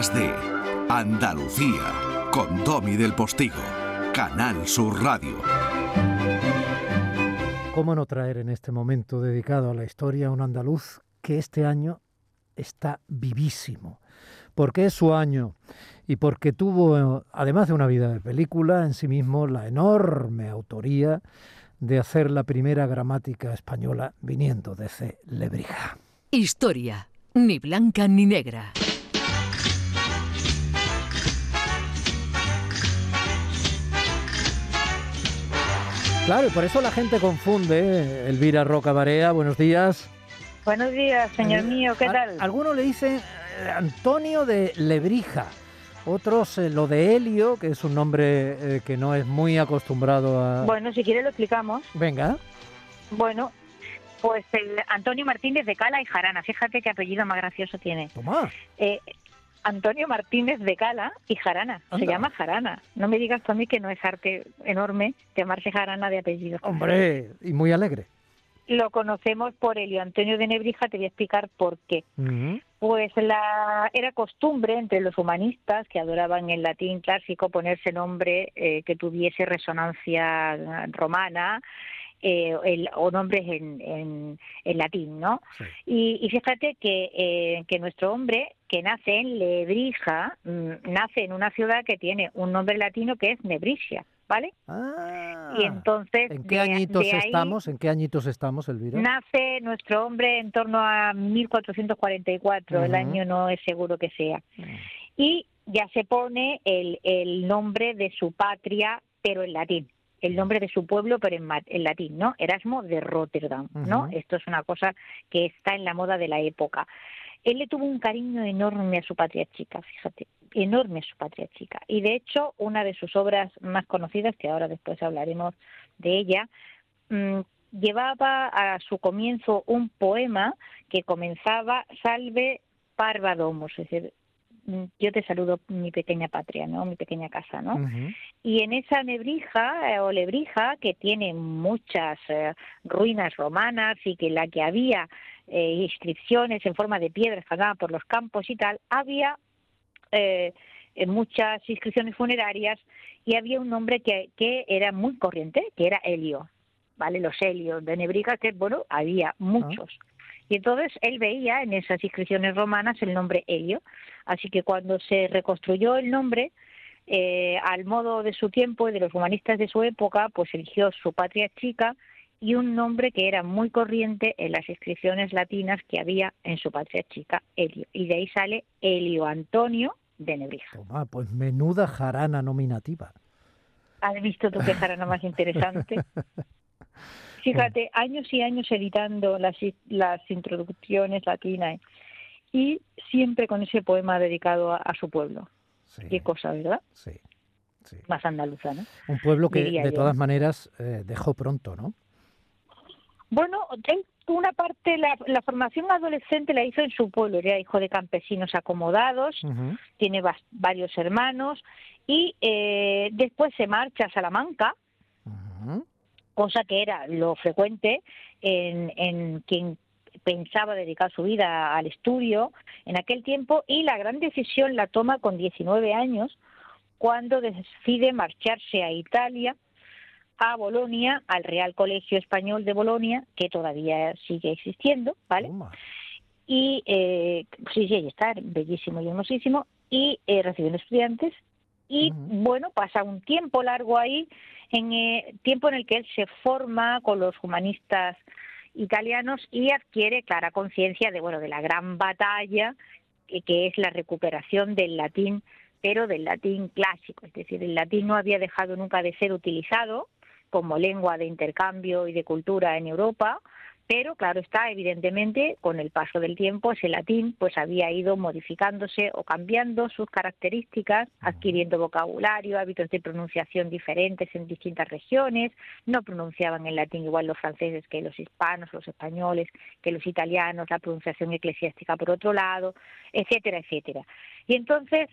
días de Andalucía con Domi del Postigo, Canal Sur Radio. ¿Cómo no traer en este momento dedicado a la historia a un andaluz que este año está vivísimo? Porque es su año y porque tuvo, además de una vida de película, en sí mismo la enorme autoría de hacer la primera gramática española viniendo desde Lebrija. Historia, ni blanca ni negra. Claro, y por eso la gente confunde. Elvira Roca Barea, buenos días. Buenos días, señor Eh, mío, ¿qué tal? Algunos le dicen eh, Antonio de Lebrija, otros eh, lo de Helio, que es un nombre eh, que no es muy acostumbrado a... Bueno, si quiere lo explicamos. Venga, Bueno, pues el Antonio Martínez de Cala y Jarana, fíjate qué apellido más gracioso tiene. toma. Eh, Antonio Martínez de Cala y Jarana, se llama Jarana. No me digas a mí que no es arte enorme llamarse Jarana de apellido. Hombre, y muy alegre. Lo conocemos por Helio Antonio de Nebrija, te voy a explicar por qué. Pues la, era costumbre entre los humanistas que adoraban el latín clásico ponerse nombre eh, que tuviese resonancia romana eh, el- o nombres en, en, en latín, ¿no? Sí. Y, y fíjate que, eh, que nuestro hombre, que nace en Lebrija, mm, nace en una ciudad que tiene un nombre latino que es Nebrisia, ¿vale? Ah, y entonces... ¿En qué de- añitos de ahí estamos? ¿En qué añitos estamos, Elvira? Nace nuestro hombre en torno a 1444, el Ujú. año no es seguro que sea. Y ya se pone el, el nombre de su patria, pero en latín. El nombre de su pueblo, pero en, en latín, ¿no? Erasmo de Rotterdam, ¿no? Esto es una cosa que está en la moda de la época. Él le tuvo un cariño enorme a su patria chica, fíjate, enorme a su patria chica. Y de hecho, una de sus obras más conocidas, que ahora después hablaremos de ella, mm, llevaba a su comienzo un poema que comenzaba Salve Parva Domus, es decir, mm, yo te saludo mi pequeña patria, ¿no? Mi pequeña casa, ¿no? Y en esa nebrija eh, o lebrija que tiene muchas eh, ruinas romanas y que la que había eh, inscripciones en forma de piedras que andaban por los campos y tal, había eh, eh, muchas inscripciones funerarias y había un nombre que, que era muy corriente, que era Helio, ¿vale? Los Helios de Nebrija, que bueno, había muchos. Y entonces él veía en esas inscripciones romanas el nombre Helio. Así que cuando se reconstruyó el nombre, eh, al modo de su tiempo y de los humanistas de su época, pues eligió su patria chica y un nombre que era muy corriente en las inscripciones latinas que había en su patria chica, Helio. Y de ahí sale Helio Antonio de Nebrija. Toma, pues menuda jarana nominativa. ¿Has visto tú qué jarana más interesante? Fíjate, años y años editando las, las introducciones latinas y siempre con ese poema dedicado a, a su pueblo. Sí, Qué cosa, ¿verdad? sí, sí. Más andaluza, ¿no? Un pueblo que diría de yo. todas maneras eh, dejó pronto, ¿no? Bueno, una parte, la, la formación adolescente la hizo en su pueblo, era hijo de campesinos acomodados, tiene varios hermanos y eh, después se marcha a Salamanca, cosa que era lo frecuente en, en quien pensaba dedicar su vida al estudio en aquel tiempo y la gran decisión la toma con 19 años cuando decide marcharse a Italia a Bolonia, al Real Colegio Español de Bolonia, que todavía sigue existiendo, ¿vale? Toma. y eh, sí, sí, ahí está, bellísimo y hermosísimo, y eh, recibiendo estudiantes, y bueno, pasa un tiempo largo ahí, en eh, tiempo en el que él se forma con los humanistas italianos y adquiere clara conciencia de, bueno, de la gran batalla que, que es la recuperación del latín, pero del latín clásico, es decir, el latín no había dejado nunca de ser utilizado como lengua de intercambio y de cultura en Europa, pero claro está, evidentemente, con el paso del tiempo ese latín pues había ido modificándose o cambiando sus características, adquiriendo vocabulario, hábitos de pronunciación diferentes en distintas regiones, no pronunciaban el latín igual los franceses que los hispanos, los españoles, que los italianos, la pronunciación eclesiástica por otro lado, etcétera, etcétera. Y entonces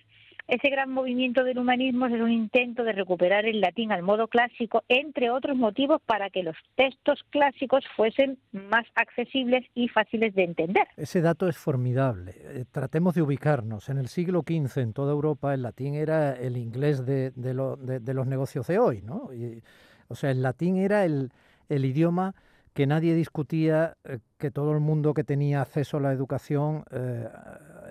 ese gran movimiento del humanismo es un intento de recuperar el latín al modo clásico, entre otros motivos para que los textos clásicos fuesen más accesibles y fáciles de entender. Ese dato es formidable. Eh, tratemos de ubicarnos. En el siglo XV, en toda Europa, el latín era el inglés de, los negocios de hoy, ¿no? o sea, el latín era el, el idioma que nadie discutía, eh, que todo el mundo que tenía acceso a la educación eh,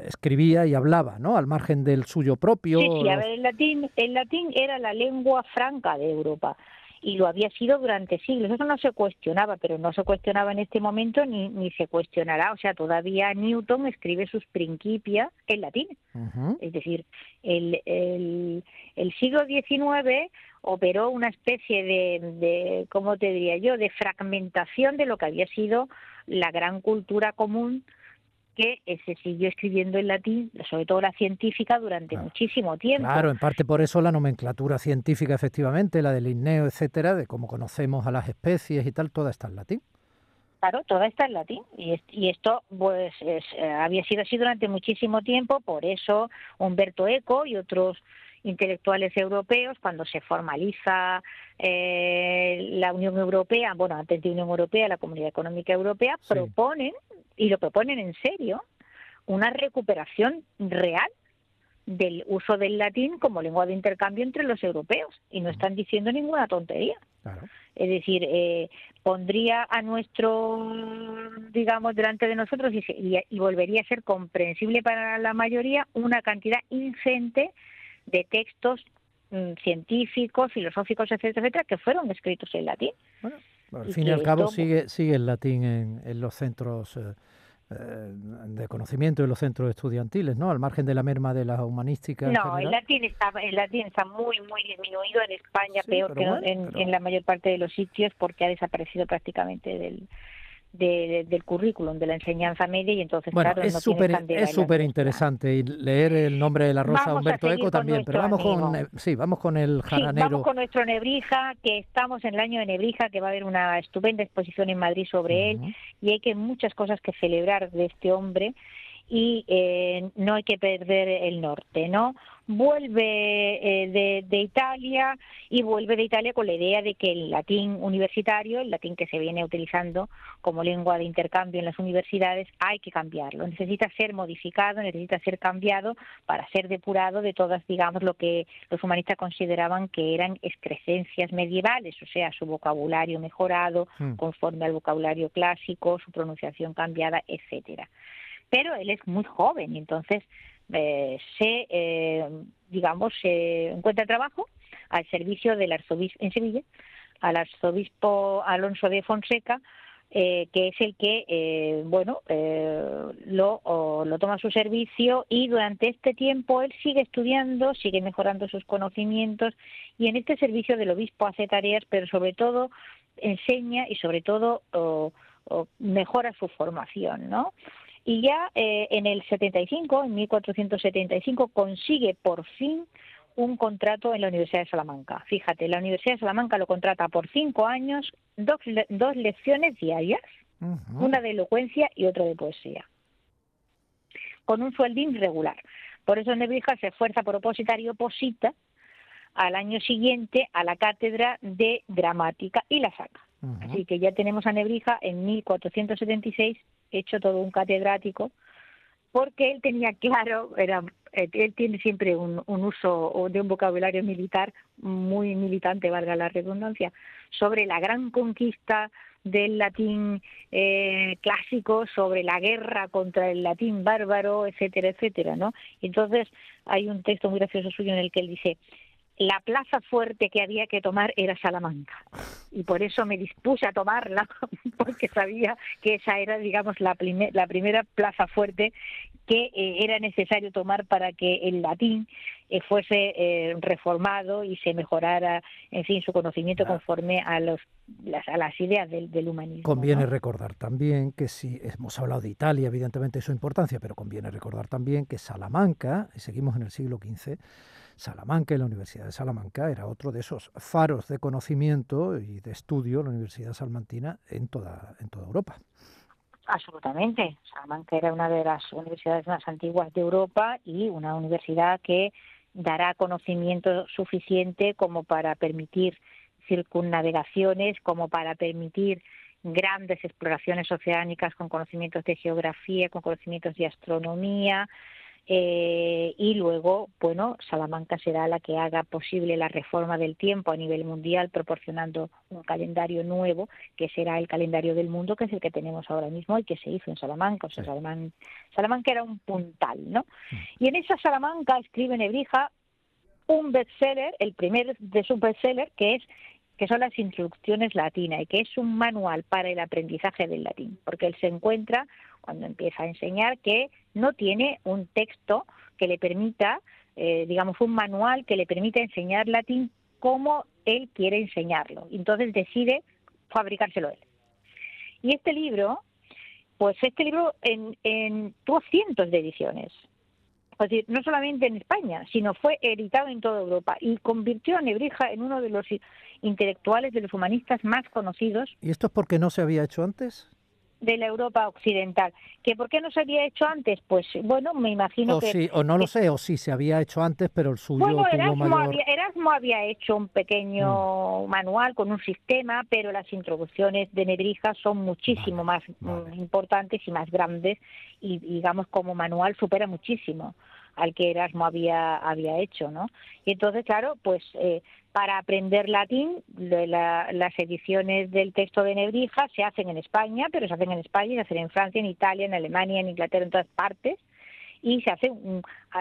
escribía y hablaba, ¿no? Al margen del suyo propio. Sí, sí, a ver, el latín, el latín era la lengua franca de Europa y lo había sido durante siglos. Eso no se cuestionaba, pero no se cuestionaba en este momento ni, ni se cuestionará. O sea, todavía Newton escribe sus Principia en latín. Es decir, el, el, el siglo XIX operó una especie de, de, ¿cómo te diría yo?, de fragmentación de lo que había sido la gran cultura común que se siguió escribiendo en latín, sobre todo la científica, durante muchísimo tiempo. Claro, en parte por eso la nomenclatura científica, efectivamente, la del Linneo, etcétera, de cómo conocemos a las especies y tal, toda está en latín. Claro, toda está en latín y, y esto pues eh, había sido así durante muchísimo tiempo, por eso Humberto Eco y otros intelectuales europeos, cuando se formaliza eh, la Unión Europea, bueno, antes de Unión Europea, la Comunidad Económica Europea, proponen, y lo proponen en serio, una recuperación real del uso del latín como lengua de intercambio entre los europeos y no están diciendo ninguna tontería. Es decir, eh, pondría a nuestro, digamos, delante de nosotros y, y, volvería a ser comprensible para la mayoría una cantidad ingente de textos mm, científicos, filosóficos, etcétera, etcétera, que fueron escritos en latín. Bueno, al fin y, al cabo sigue, sigue el latín en, en los centros eh, eh, de conocimiento y los centros estudiantiles, ¿no? Al margen de la merma de la humanística. No, el latín está, el latín está muy, muy disminuido en España, peor que en, en la mayor parte de los sitios, porque ha desaparecido prácticamente del, del currículum de la enseñanza media y entonces claro, es súper es súper interesante y leer el nombre de la rosa Humberto Eco también pero vamos con sí vamos con el jaranero vamos con nuestro Nebrija que estamos en el año de Nebrija que va a haber una estupenda exposición en Madrid sobre él y hay que muchas cosas que celebrar de este hombre y eh, no hay que perder el norte no vuelve eh, de, Italia y vuelve de Italia con la idea de que el latín universitario, el latín que se viene utilizando como lengua de intercambio en las universidades, hay que cambiarlo. Necesita ser modificado, necesita ser cambiado para ser depurado de todas, digamos, lo que los humanistas consideraban que eran excrescencias medievales, o sea, su vocabulario mejorado hmm. conforme al vocabulario clásico, su pronunciación cambiada, etcétera. Pero él es muy joven y entonces eh, se, eh, digamos, se encuentra trabajo al servicio del arzobispo en Sevilla, al arzobispo Alonso de Fonseca, eh, que es el que, eh, bueno, eh, lo, lo toma a su servicio y durante este tiempo él sigue estudiando, sigue mejorando sus conocimientos y en este servicio del obispo hace tareas, pero sobre todo enseña y sobre todo mejora su formación, ¿no? Y ya eh, en el 75, en 1475, consigue por fin un contrato en la Universidad de Salamanca. Fíjate, la Universidad de Salamanca lo contrata por cinco años, dos, dos lecciones diarias, una de elocuencia y otra de poesía, con un sueldín regular. Por eso Nebrija se esfuerza por opositar y oposita al año siguiente a la cátedra de gramática y la saca. Así que ya tenemos a Nebrija en 1476 hecho todo un catedrático, porque él tenía claro, era, eh, él tiene siempre un, un uso de un vocabulario militar muy militante, valga la redundancia, sobre la gran conquista del latín eh, clásico, sobre la guerra contra el latín bárbaro, etcétera, etcétera, ¿no? Entonces hay un texto muy gracioso suyo en el que él dice la plaza fuerte que había que tomar era Salamanca y por eso me dispuse a tomarla porque sabía que esa era digamos la, la primera plaza fuerte que eh, era necesario tomar para que el latín eh, fuese eh, reformado y se mejorara en fin su conocimiento conforme a los las, a las ideas del, del humanismo. Conviene recordar también que si hemos hablado de Italia, evidentemente su importancia, pero conviene recordar también que Salamanca, y seguimos en el siglo XV, Salamanca y la Universidad de Salamanca era otro de esos faros de conocimiento y de estudio, la Universidad Salmantina, en toda, en toda Europa. Absolutamente. Salamanca era una de las universidades más antiguas de Europa y una universidad que dará conocimiento suficiente como para permitir circunnavegaciones, como para permitir grandes exploraciones oceánicas con conocimientos de geografía, con conocimientos de astronomía, eh, y luego, bueno, Salamanca será la que haga posible la reforma del tiempo a nivel mundial, proporcionando un calendario nuevo, que será el calendario del mundo, que es el que tenemos ahora mismo y que se hizo en Salamanca. O sea, Salamanca, era un puntal, ¿no? Mm. Y en esa Salamanca escribe Nebrija un bestseller, el primer de su bestseller, que es que son las instrucciones latinas y que es un manual para el aprendizaje del latín, porque él se encuentra cuando empieza a enseñar que no tiene un texto que le permita, eh, digamos, un manual que le permita enseñar latín como él quiere enseñarlo. Entonces decide fabricárselo él. Y este libro, pues este libro en, en, tuvo cientos de ediciones. Es decir, no solamente en España, sino fue editado en toda Europa y convirtió a Nebrija en uno de los intelectuales, de los humanistas más conocidos. ¿Y esto es porque no se había hecho antes? De la Europa occidental. ¿Que por qué no se había hecho antes? Pues bueno, me imagino o que... Sí, o no lo sé, o sí se había hecho antes, pero el suyo bueno, tuvo Erasmo, mayor... había, Erasmo había hecho un pequeño mm. manual con un sistema, pero las introducciones de Nebrija son muchísimo más mm, importantes y más grandes y digamos como manual supera muchísimo al que Erasmo había, había hecho, ¿no? Y entonces, claro, pues eh, para aprender latín, las ediciones del texto de Nebrija se hacen en España, pero se hacen en España, se hacen en Francia, en Italia, en Alemania, en Inglaterra, en todas partes, y se hace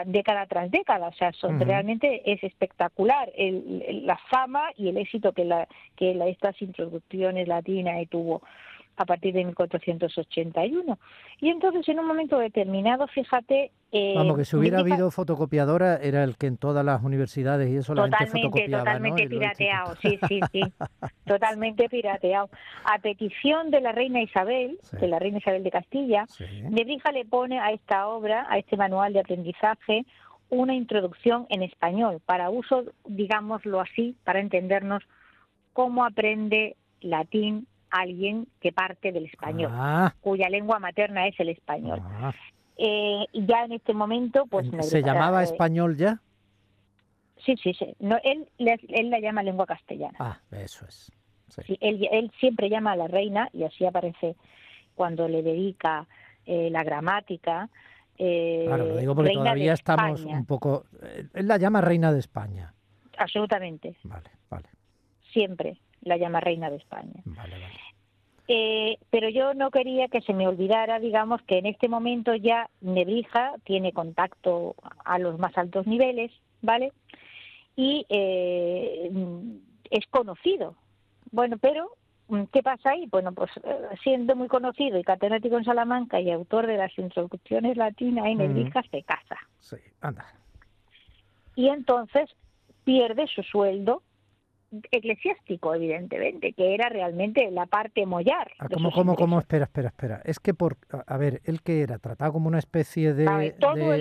década tras década. O sea, son, realmente es espectacular la fama y el éxito que, la, que estas introducciones latinas tuvo a partir de 1481. Y entonces, en un momento determinado, fíjate... Eh, Vamos, que si hubiera habido fotocopiadora, era el que en todas las universidades y eso la gente fotocopiaba, Totalmente pirateado, sí, sí, sí. totalmente pirateado. A petición de la reina Isabel, de la reina Isabel de Castilla, Nebrija le pone a esta obra, a este manual de aprendizaje, una introducción en español, para uso, digámoslo así, para entendernos cómo aprende latín alguien que parte del español, ah. cuya lengua materna es el español. Ah. Eh, y ya en este momento, pues... ¿Se llamaba eh, español ya? Sí, sí, sí. No, él, él la llama lengua castellana. Ah, eso es. él, él, siempre llama a la reina, y así aparece cuando le dedica eh, la gramática. claro, lo digo porque todavía estamos un poco... Él la llama reina de España. Absolutamente. Vale, vale. Siempre la llama reina de España. Eh, pero yo no quería que se me olvidara, digamos, que en este momento ya Nebrija tiene contacto a los más altos niveles, ¿vale? Y eh, es conocido. Bueno, pero ¿qué pasa ahí? Bueno, pues eh, siendo muy conocido y catedrático en Salamanca y autor de las introducciones latinas en Nebrija, se casa. Sí, anda. Y entonces pierde su sueldo eclesiástico, evidentemente, que era realmente la parte mollar. Ah, ¿Cómo, cómo, cómo? Espera, espera, espera. Es que, por, a ver, él que era tratado como una especie de,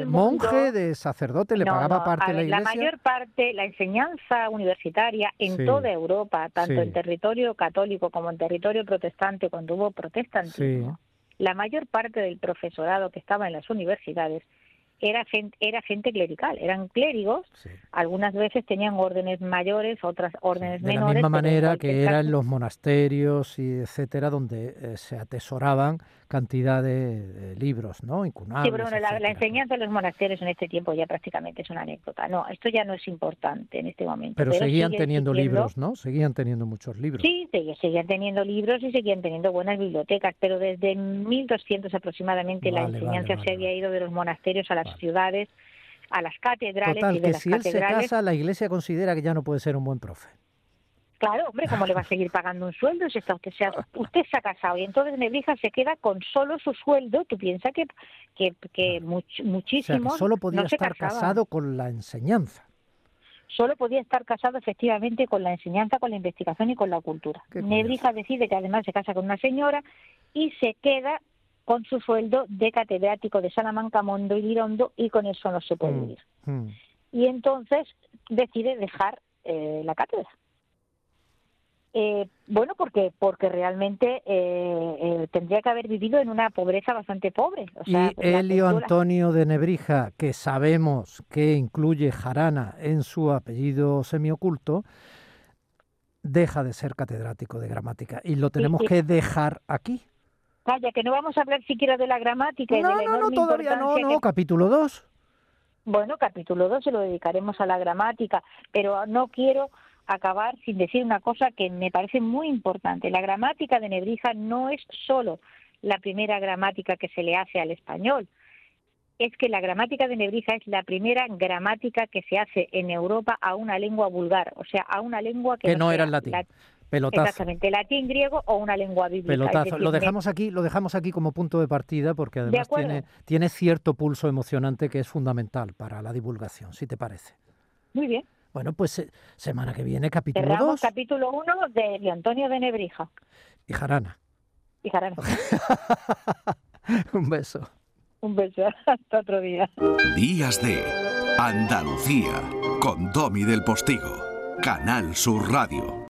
monje, de sacerdote, le pagaba parte de la iglesia. La mayor parte, la enseñanza universitaria en toda Europa, tanto en territorio católico como en territorio protestante, cuando hubo protestantismo, la mayor parte del profesorado que estaba en las universidades era gente, era gente clerical, eran clérigos, algunas veces tenían órdenes mayores, otras órdenes menores. De la misma manera que eran los monasterios y etcétera, donde eh, se atesoraban cantidad de, libros, ¿no? Incunables, sí, pero bueno, la, enseñanza de los monasterios en este tiempo ya prácticamente es una anécdota. No, esto ya no es importante en este momento. Pero, seguían teniendo libros, ¿no? Seguían teniendo muchos libros. Sí, seguían teniendo libros y seguían teniendo buenas bibliotecas, pero desde 1200 aproximadamente la enseñanza se había ido de los monasterios a las ciudades, a las catedrales Total, y de que las si él se casa, la iglesia considera que ya no puede ser un buen profe. Claro, hombre, ¿cómo le va a seguir pagando un sueldo si está usted, se ha, usted se ha casado? Y entonces Nebrija se queda con solo su sueldo. Tú piensas que, que, que muchísimo. solo podía estar casado con la enseñanza. Solo podía estar casado efectivamente con la enseñanza, con la investigación y con la cultura. Nebrija decide que además se casa con una señora y se queda con su sueldo de catedrático de Salamanca, Mondo y Lirondo y con eso no se puede mm, vivir. Mm. Y entonces decide dejar eh, la cátedra Eh, bueno, porque porque realmente eh, eh, tendría que haber vivido en una pobreza bastante pobre. O sea, y Elio Antonio de Nebrija, que sabemos que incluye jarana en su apellido semioculto, deja de ser catedrático de gramática y lo tenemos que dejar aquí. Calla, que no vamos a hablar siquiera de la gramática. No, y de no, no, todavía no, no, capítulo 2. Bueno, capítulo 2 se lo dedicaremos a la gramática, pero no quiero acabar sin decir una cosa que me parece muy importante. La gramática de Nebrija no es solo la primera gramática que se le hace al español. Es que la gramática de Nebrija es la primera gramática que se hace en Europa a una lengua vulgar, o sea, a una lengua que, no, era el latín. Pelotazo. Exactamente, latín, griego o una lengua bíblica. Pelotazo. lo dejamos aquí, lo dejamos aquí como punto de partida porque además tiene, tiene cierto pulso emocionante que es fundamental para la divulgación, si te parece. Muy bien. Bueno, pues eh, semana que viene, capítulo 2. capítulo 1 de Antonio de Nebrija. Y Jarana. Y Jarana. Un beso. Un beso. Hasta otro día. Días de Andalucía con Domi del Postigo. Canal Sur Radio.